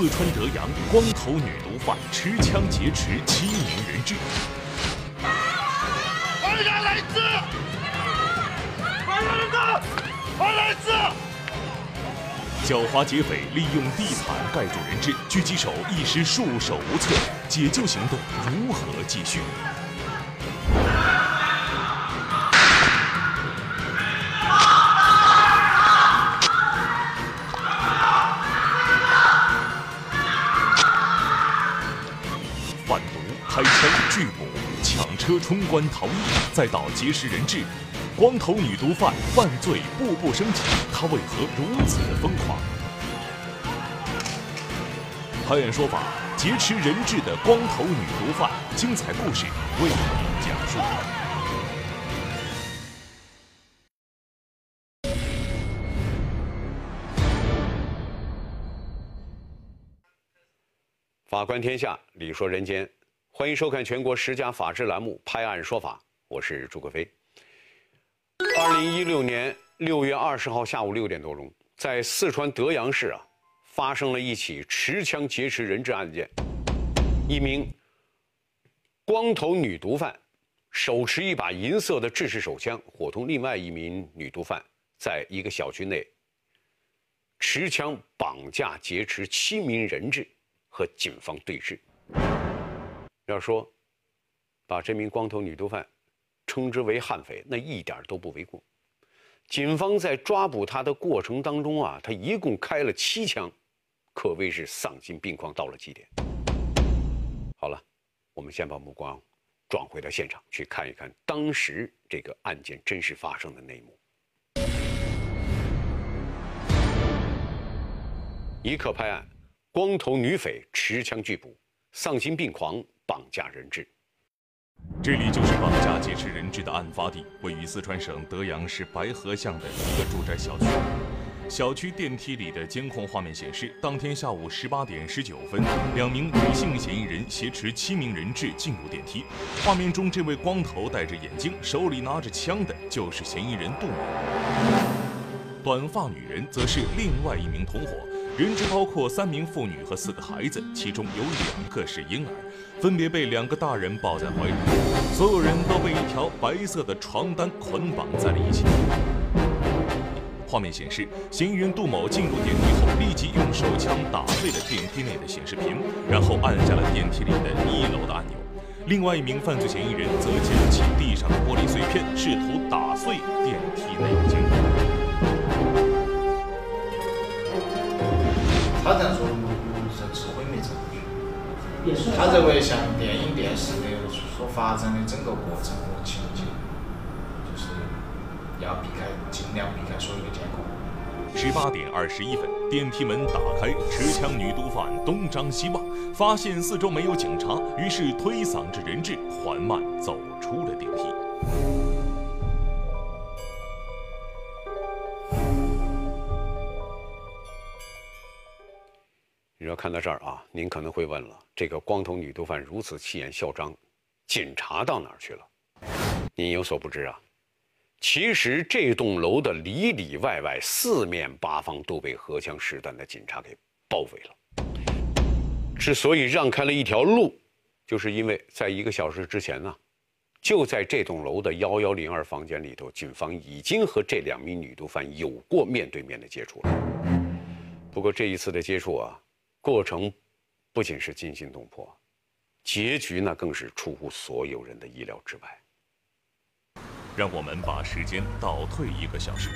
四川德阳光头女毒贩持枪劫持七名人质。快点来字！快点的！快来字！狡猾劫匪利用地毯盖住人质，狙击手一时束手无策，解救行动如何继续？车、冲关、逃逸，再到劫持人质，光头女毒贩犯罪步步升级，她为何如此疯狂？拍案说法，劫持人质的光头女毒贩，精彩故事为您讲述。法观天下，理说人间，欢迎收看全国十佳法制栏目《拍案说法》，我是朱克飞。二零一六年六月二十号下午六点多钟，在四川德阳市啊，发生了一起持枪劫持人质案件。一名光头女毒贩手持一把银色的制式手枪，伙同另外一名女毒贩，在一个小区内持枪绑架劫持七名人质。和警方对峙。要说把这名光头女毒贩称之为悍匪，那一点都不为过。警方在抓捕她的过程当中啊，她一共开了七枪，可谓是丧心病狂到了极点。好了，我们先把目光转回到现场，去看一看当时这个案件真实发生的内幕。一刻拍案。光头女匪持枪拒捕，丧心病狂绑架人质。这里就是绑架劫持人质的案发地，位于四川省德阳市白河巷的一个住宅小区。小区电梯里的监控画面显示，当天下午十八点十九分，两名女性嫌疑人挟持七名人质进入电梯。画面中，这位光头戴着眼镜、手里拿着枪的，就是嫌疑人杜某。短发女人则是另外一名同伙。人质包括三名妇女和四个孩子，其中有两个是婴儿，分别被两个大人抱在怀里。所有人都被一条白色的床单捆绑在了一起。画面显示，嫌疑人杜某进入电梯后，立即用手枪打碎了电梯内的显示屏，然后按下了电梯里的一楼的按钮。另外一名犯罪嫌疑人则捡起地上的玻璃碎片，试图打碎电梯内的监他认为像电影、电视的所发展的整个过程和情节，就是要避开，尽量避开所有的监控。十八点二十一分，电梯门打开，持枪女毒贩东张西望，发现四周没有警察，于是推搡着人质，缓慢走出了电梯。看到这儿啊，您可能会问了：这个光头女毒贩如此气焰嚣张，警察到哪儿去了？您有所不知啊，其实这栋楼的里里外外、四面八方都被荷枪实弹的警察给包围了。之所以让开了一条路，就是因为在一个小时之前呢，就在这栋楼的幺幺零二房间里头，警方已经和这两名女毒贩有过面对面的接触了。不过这一次的接触啊。过程不仅是惊心动魄，结局那更是出乎所有人的意料之外。让我们把时间倒退一个小时，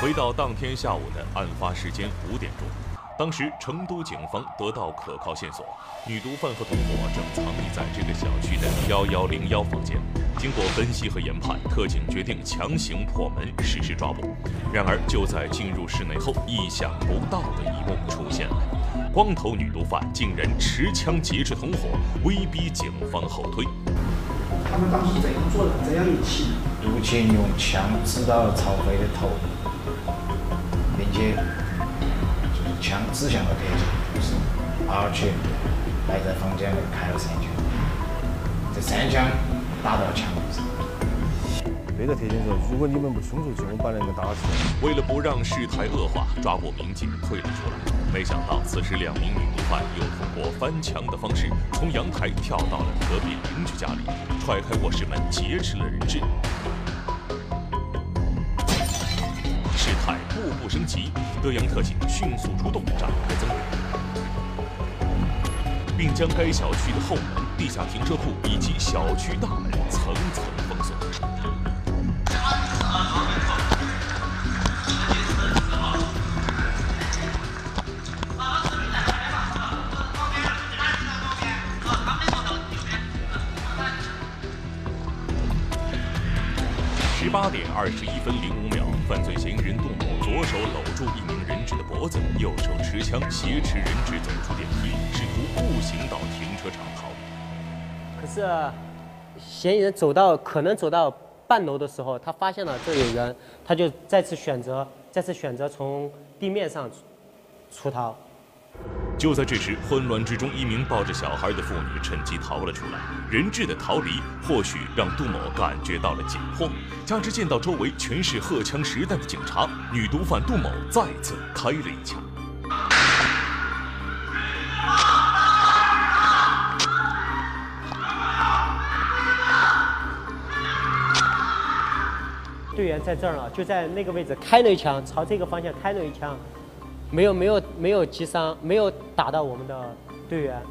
回到当天下午的案发时间五点钟。当时，成都警方得到可靠线索，女毒贩和同伙正藏匿在这个小区的幺幺零幺房间。经过分析和研判，特警决定强行破门实施抓捕。然而，就在进入室内后，意想不到的一幕出现了：光头女毒贩竟然持枪劫持同伙，威逼警方后退。他们当时怎样做的，怎样一起，毒警用枪指到了曹飞的头，并且。枪指向了特警，就是而且还在房间里开了三枪，这三枪打到墙上，这个特点说，如果你们不冲出去，我把那个打死。为了不让事态恶化，抓捕民警退了出来。没想到，此时两名女毒贩又通过翻墙的方式，从阳台跳到了隔壁邻居家里，踹开卧室门，劫持了人质。步步升级，德阳特警迅速出动，展开增援，并将该小区的后门、地下停车库以及小区大门层层挟持人质走出电梯，试图步行到停车场逃离。可是，嫌疑人走到可能走到半楼的时候，他发现了这有人，他就再次选择再次选择从地面上出逃。就在这时，混乱之中，一名抱着小孩的妇女趁机逃了出来。人质的逃离或许让杜某感觉到了紧迫，加之见到周围全是荷枪实弹的警察，女毒贩杜某再次开了一枪。队员在这儿了，就在那个位置开了一枪，朝这个方向开了一枪。没有没有没有击伤，没有打到我们的队员。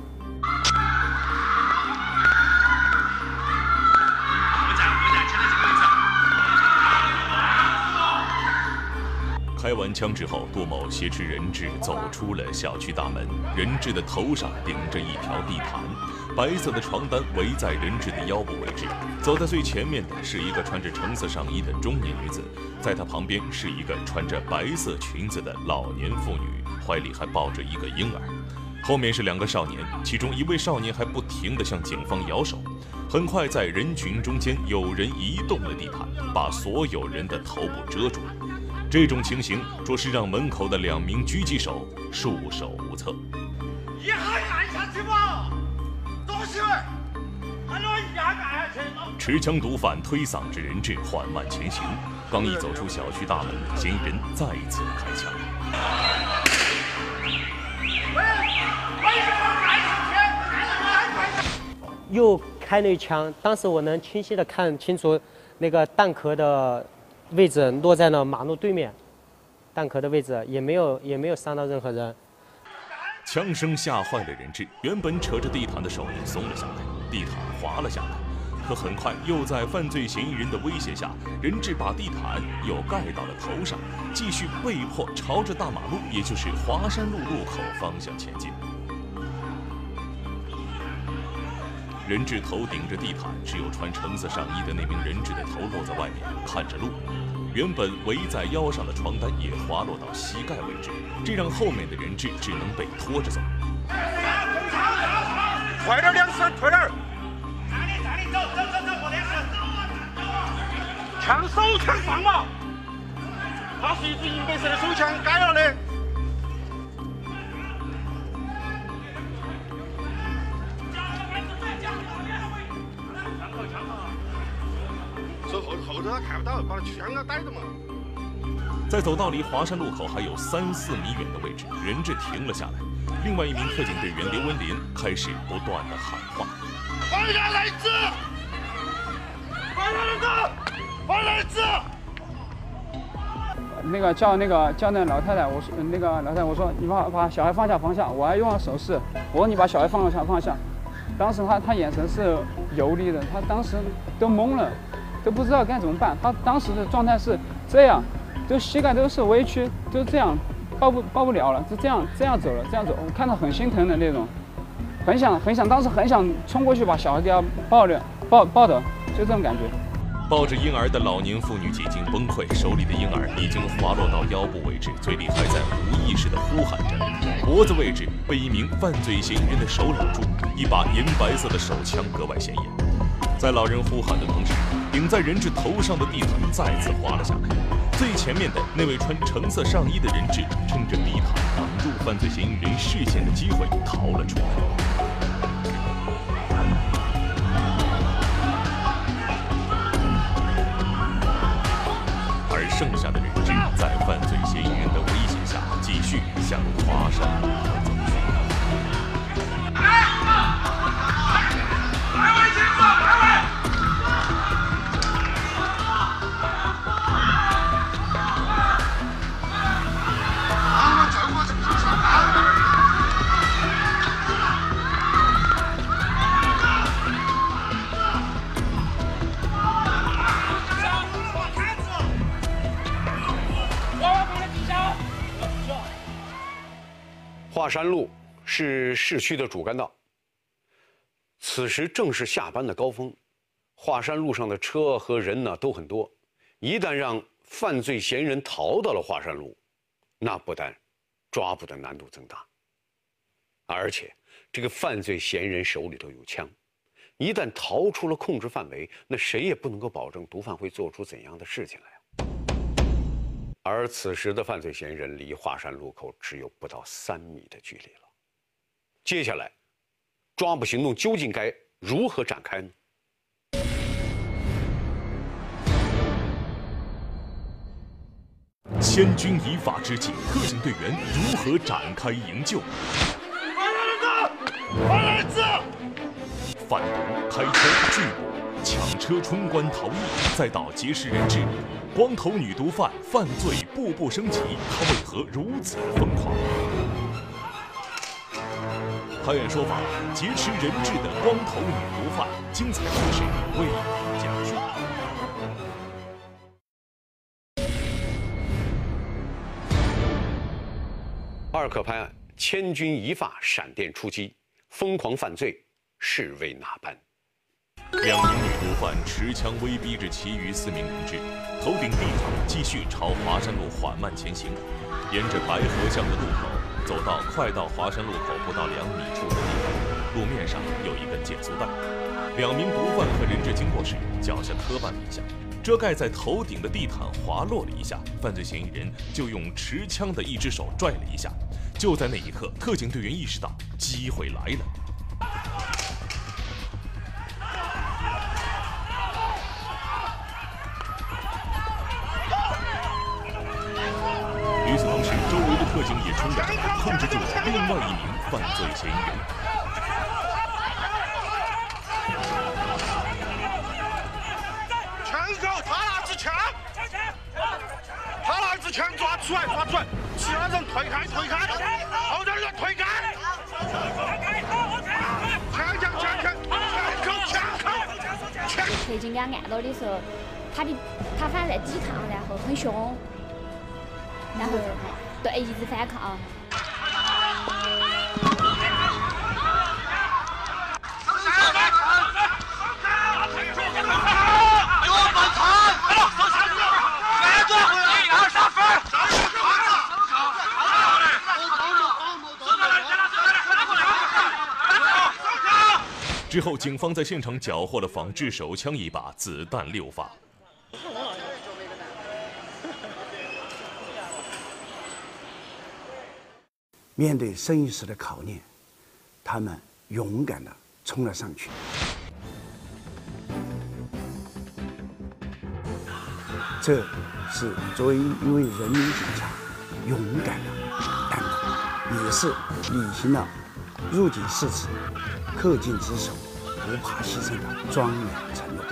开完枪之后，杜某挟持人质走出了小区大门，人质的头上顶着一条地毯，白色的床单围在人质的腰部位置。走在最前面的是一个穿着橙色上衣的中年女子，在她旁边是一个穿着白色裙子的老年妇女，怀里还抱着一个婴儿。后面是两个少年，其中一位少年还不停地向警方摇手。很快，在人群中间，有人移动了地毯，把所有人的头部遮住。这种情形着实让门口的两名狙击手束手无策。一下按下去吗，持枪毒贩推搡着人质缓慢前行，刚一走出小区大门，嫌疑人再一次开枪。又开了一枪，当时我能清晰的看清楚那个弹壳的。位置落在了马路对面，弹壳的位置也没有也没有伤到任何人。枪声吓坏了人质，原本扯着地毯的手也松了下来，地毯滑了下来。可很快又在犯罪嫌疑人的威胁下，人质把地毯又盖到了头上，继续被迫朝着大马路，也就是华山路路口方向前进。人质头顶着地毯，只有穿橙色上衣的那名人质的头露在外面，看着路。原本围在腰上的床单也滑落到膝盖位置，这让后面的人质只能被拖着走。快点，两次，快点！站立，站立，走走走走，没事。枪手枪放嘛！它是一支银白色的手枪，改了的。看不到，把枪啊逮着嘛。在走道离华山路口还有三四米远的位置，人质停了下来。另外一名特警队员刘文林开始不断的喊话：“放下来子，放下放来子。”那个叫那个叫那老太太，我说那个老太太，我说你把把小孩放下放下，我还用了手势，我说你把小孩放下放下。当时他他眼神是游离的，他当时都懵了。都不知道该怎么办，他当时的状态是这样，就膝盖都是微屈，就这样抱不抱不了了，就这样这样走了，这样走，我看到很心疼的那种，很想很想，当时很想冲过去把小孩给他抱着抱抱的，就这种感觉。抱着婴儿的老年妇女几经崩溃，手里的婴儿已经滑落到腰部位置，嘴里还在无意识地呼喊着，脖子位置被一名犯罪嫌疑人的手搂住，一把银白色的手枪格外显眼。在老人呼喊的同时。顶在人质头上的地毯再次滑了下来，最前面的那位穿橙色上衣的人质趁着地毯挡住犯罪嫌疑人视线的机会逃了出来。而剩下的人质在犯罪嫌疑人的威胁下，继续向华山路口走去。华山路是市区的主干道，此时正是下班的高峰，华山路上的车和人呢都很多。一旦让犯罪嫌疑人逃到了华山路，那不但抓捕的难度增大，而且这个犯罪嫌疑人手里头有枪，一旦逃出了控制范围，那谁也不能够保证毒贩会做出怎样的事情来。而此时的犯罪嫌疑人离华山路口只有不到三米的距离了。接下来，抓捕行动究竟该如何展开呢？千钧一发之际，特警队员如何展开营救？贩毒、开枪、拒捕、抢车冲关逃逸，再到劫持人质，光头女毒贩犯罪步步升级，她为何如此疯狂？拍案说法，劫持人质的光头女毒贩，精彩故事为你讲述。二可拍案，千钧一发，闪电出击，疯狂犯罪，是为哪般？两名女毒贩持枪威逼着其余四名人质，头顶地毯，继续朝华山路缓慢前行。沿着白河巷的路口，走到快到华山路口不到两米处的地方，路面上有一根减速带。两名毒贩和人质经过时，脚下磕绊了一下，遮盖在头顶的地毯滑落了一下，犯罪嫌疑人就用持枪的一只手拽了一下。就在那一刻，特警队员意识到机会来了。他拿支枪，他拿支枪抓出来，抓出来，其他人推开，推开，后头人推开，枪枪枪枪，枪口枪口，枪。特警给他按到的时候，他的他反在抵抗，然后很凶，然后对一直反抗。之后，警方在现场缴获了仿制手枪一把，子弹六发。面对生与死的考验，他们勇敢地冲了上去。这是作为一位人民警察勇敢的担当，也是履行了入警誓词、恪尽职守、不怕牺牲的庄严承诺。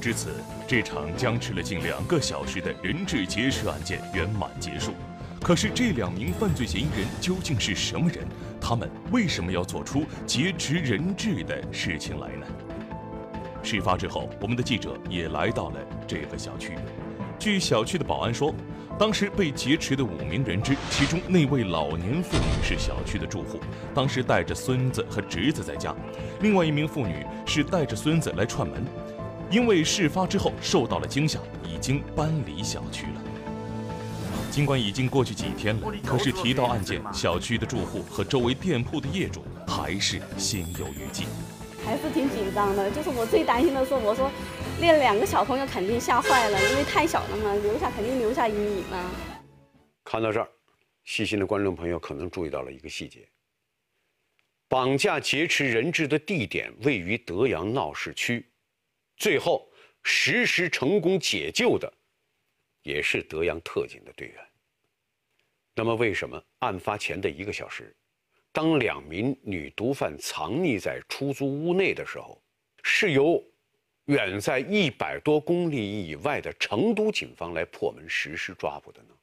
至此，这场僵持了近两个小时的人质劫持案件圆满结束。可是，这两名犯罪嫌疑人究竟是什么人？他们为什么要做出劫持人质的事情来呢？事发之后，我们的记者也来到了这个小区。据小区的保安说，当时被劫持的五名人质，其中那位老年妇女是小区的住户，当时带着孙子和侄子在家；另外一名妇女是带着孙子来串门，因为事发之后受到了惊吓，已经搬离小区了。尽管已经过去几天了，可是提到案件，小区的住户和周围店铺的业主还是心有余悸。还是挺紧张的，就是我最担心的是，我说那两个小朋友肯定吓坏了，因为太小了嘛，留下肯定留下阴影了。看到这儿，细心的观众朋友可能注意到了一个细节：绑架劫持人质的地点位于德阳闹市区，最后实施成功解救的，也是德阳特警的队员。那么，为什么案发前的一个小时，当两名女毒贩藏匿在出租屋内的时候，是由远在一百多公里以外的成都警方来破门实施抓捕的呢？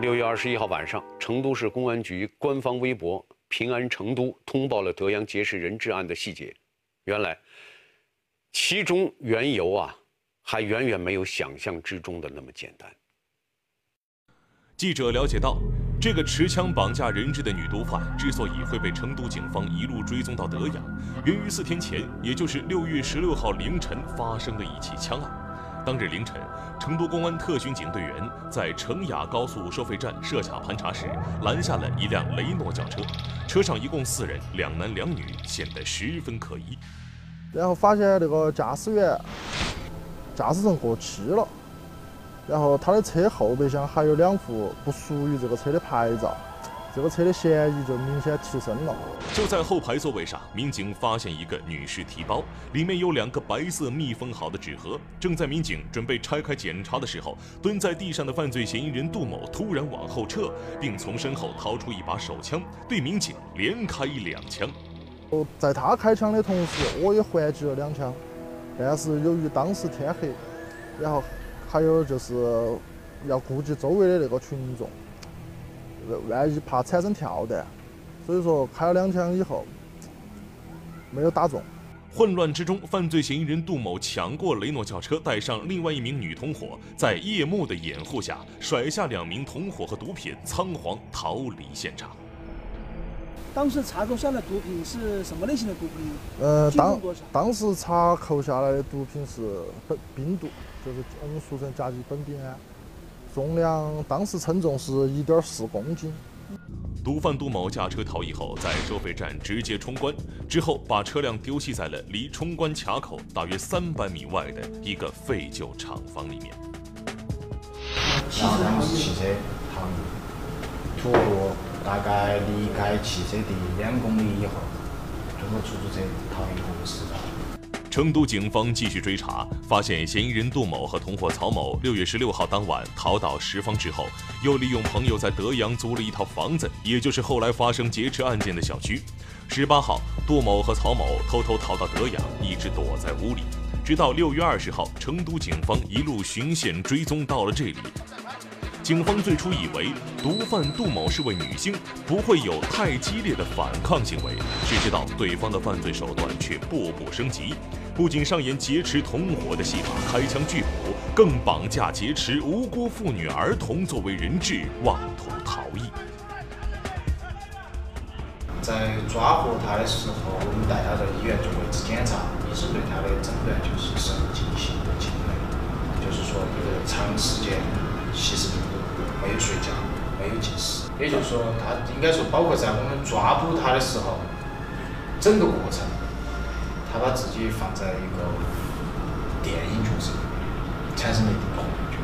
六月二十一号晚上，成都市公安局官方微博“平安成都”通报了德阳劫持人质案的细节。原来，其中缘由啊，还远远没有想象之中的那么简单。记者了解到，这个持枪绑架人质的女毒贩之所以会被成都警方一路追踪到德阳，源于四天前，也就是六月十六号凌晨发生的一起枪案。当日凌晨，成都公安特巡警队员在成雅高速收费站设卡盘查时，拦下了一辆雷诺轿车，车上一共四人，两男两女，显得十分可疑。然后发现那个驾驶员驾驶证过期了。然后他的车后备箱还有两副不属于这个车的牌照，这个车的嫌疑就明显提升了。就在后排座位上，民警发现一个女士提包，里面有两个白色密封好的纸盒。正在民警准备拆开检查的时候，蹲在地上的犯罪嫌疑人杜某突然往后撤，并从身后掏出一把手枪，对民警连开两枪。哦，在他开枪的同时，我也还击了两枪，但是由于当时天黑，然后。还有就是要顾及周围的那个群众，万一怕产生跳弹，所以说开了两枪以后没有打中。混乱之中，犯罪嫌疑人杜某抢过雷诺轿车，带上另外一名女同伙，在夜幕的掩护下甩下两名同伙和毒品，仓皇逃离现场。当时查扣下的毒品是什么类型的毒品？呃，当当时查扣下来的毒品是冰毒。就是我们俗称甲基苯丙胺，重量当时称重是一点四公斤。毒贩杜某驾车逃逸后，在收费站直接冲关，之后把车辆丢弃在了离冲关卡口大约三百米外的一个废旧厂房里面。然后他们汽车逃逸，徒步大概离开汽车的两公里以后，通过出租车逃逸公司。成都警方继续追查，发现嫌疑人杜某和同伙曹某六月十六号当晚逃到什邡之后，又利用朋友在德阳租了一套房子，也就是后来发生劫持案件的小区。十八号，杜某和曹某偷偷逃到德阳，一直躲在屋里，直到六月二十号，成都警方一路循线追踪到了这里。警方最初以为毒贩杜某是位女性，不会有太激烈的反抗行为，谁知道对方的犯罪手段却步步升级。不仅上演劫持同伙的戏码，开枪拒捕，更绑架劫持无辜妇女儿童作为人质，妄图逃逸。在抓获他的时候，我们带他到医院做位置检查，医生对他的诊断就是神经性的侵犯，就是说一个长时间吸食毒品，没有睡觉，没有进食，也就是说，他应该说，包括在我们抓捕他的时候，整个过程。他把自己放在一个电影角色，产生了一种恐惧。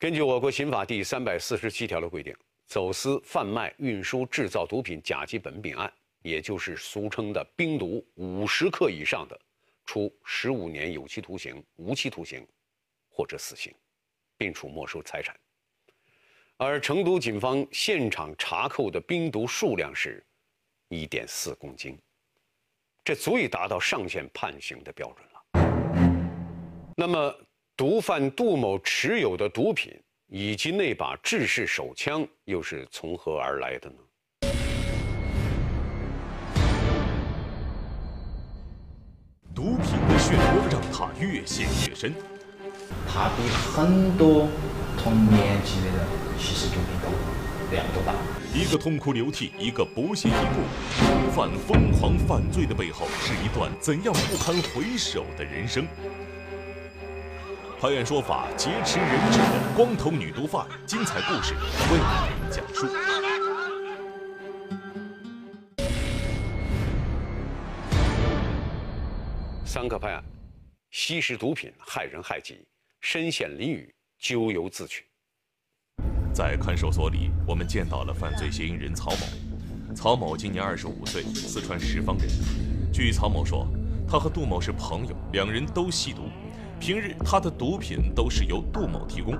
根据我国刑法第三百四十七条的规定，走私、贩卖、运输、制造毒品甲基苯丙胺，也就是俗称的冰毒五十克以上的，处十五年有期徒刑、无期徒刑或者死刑，并处没收财产。而成都警方现场查扣的冰毒数量是一点四公斤。这足以达到上限判刑的标准了。那么，毒贩杜某持有的毒品以及那把制式手枪又是从何而来的呢？毒品的漩涡让他越陷越深。他比很多同年纪的人吸食毒品都量都大。一个痛哭流涕，一个不屑一顾。毒贩疯狂犯罪的背后，是一段怎样不堪回首的人生？拍案说法，劫持人质的光头女毒贩，精彩故事为您讲述。三个拍案，吸食毒品害人害己，身陷囹圄，咎由自取。在看守所里，我们见到了犯罪嫌疑人曹某。曹某今年二十五岁，四川什邡人。据曹某说，他和杜某是朋友，两人都吸毒。平日他的毒品都是由杜某提供。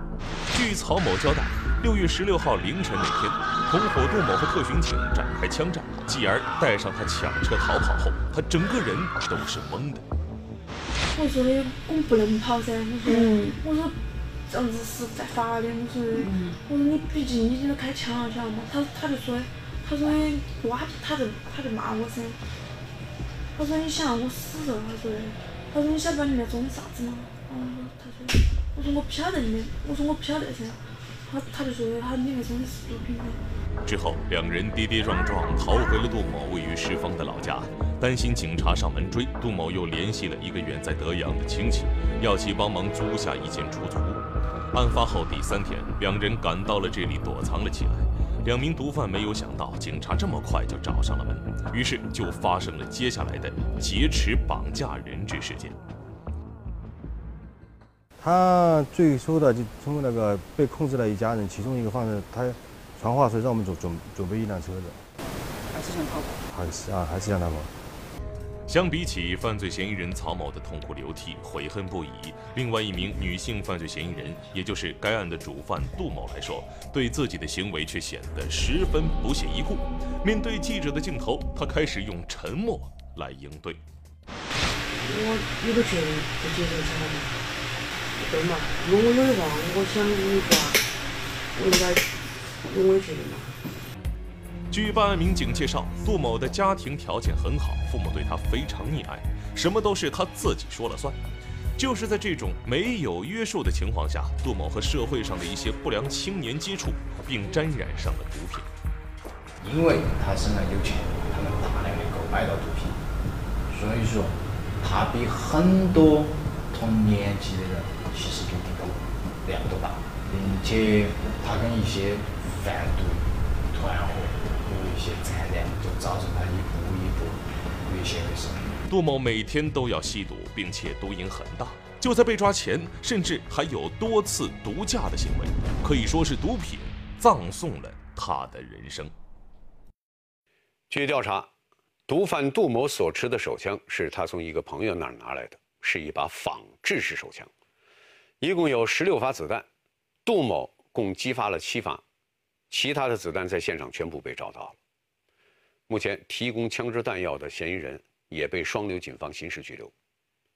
据曹某交代，六月十六号凌晨那天，同伙杜某和特巡警展开枪战，继而带上他抢车逃跑后，他整个人都是懵的。我说的，我们不能跑噻。我说，我说这样子是在法的。我说的，我说你毕竟已经开枪了，晓得吗？他他就说，他说的，哇，他就他就骂我噻。他说你想让我死了？他说的。他说：“你晓得里面装的啥子吗？”嗯，他说：“我说我不晓得里面，我说我不晓得噻。”他他就说：“他里面装的是毒品。”之后，两人跌跌撞撞逃回了杜某位于石方的老家。担心警察上门追，杜某又联系了一个远在德阳的亲戚，要其帮忙租下一间出租屋。案发后第三天，两人赶到了这里躲藏了起来。两名毒贩没有想到警察这么快就找上了门，于是就发生了接下来的劫持、绑架、人质事件。他最初的就从那个被控制的一家人，其中一个犯人，他传话说让我们准准准备一辆车子，还是想逃跑？还是啊，还是想逃跑。相比起犯罪嫌疑人曹某的痛哭流涕、悔恨不已，另外一名女性犯罪嫌疑人，也就是该案的主犯杜某来说，对自己的行为却显得十分不屑一顾。面对记者的镜头，他开始用沉默来应对。我有个权利不接受采访，对嘛？如果有的话，我想你话，我应该用我的权利嘛。据办案民警介绍，杜某的家庭条件很好，父母对他非常溺爱，什么都是他自己说了算。就是在这种没有约束的情况下，杜某和社会上的一些不良青年接触，并沾染上了毒品。因为他身上有钱，他能大量的购买到毒品，所以说他比很多同年纪的人其实毒品都量都大，并且他跟一些贩毒。些残联就造成他一步一步越陷越深。杜某每天都要吸毒，并且毒瘾很大。就在被抓前，甚至还有多次毒驾的行为，可以说是毒品葬送了他的人生。据调查，毒贩杜某所持的手枪是他从一个朋友那儿拿来的，是一把仿制式手枪，一共有十六发子弹，杜某共击发了七发，其他的子弹在现场全部被找到了。目前，提供枪支弹药的嫌疑人也被双流警方刑事拘留，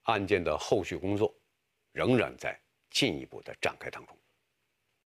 案件的后续工作仍然在进一步的展开当中。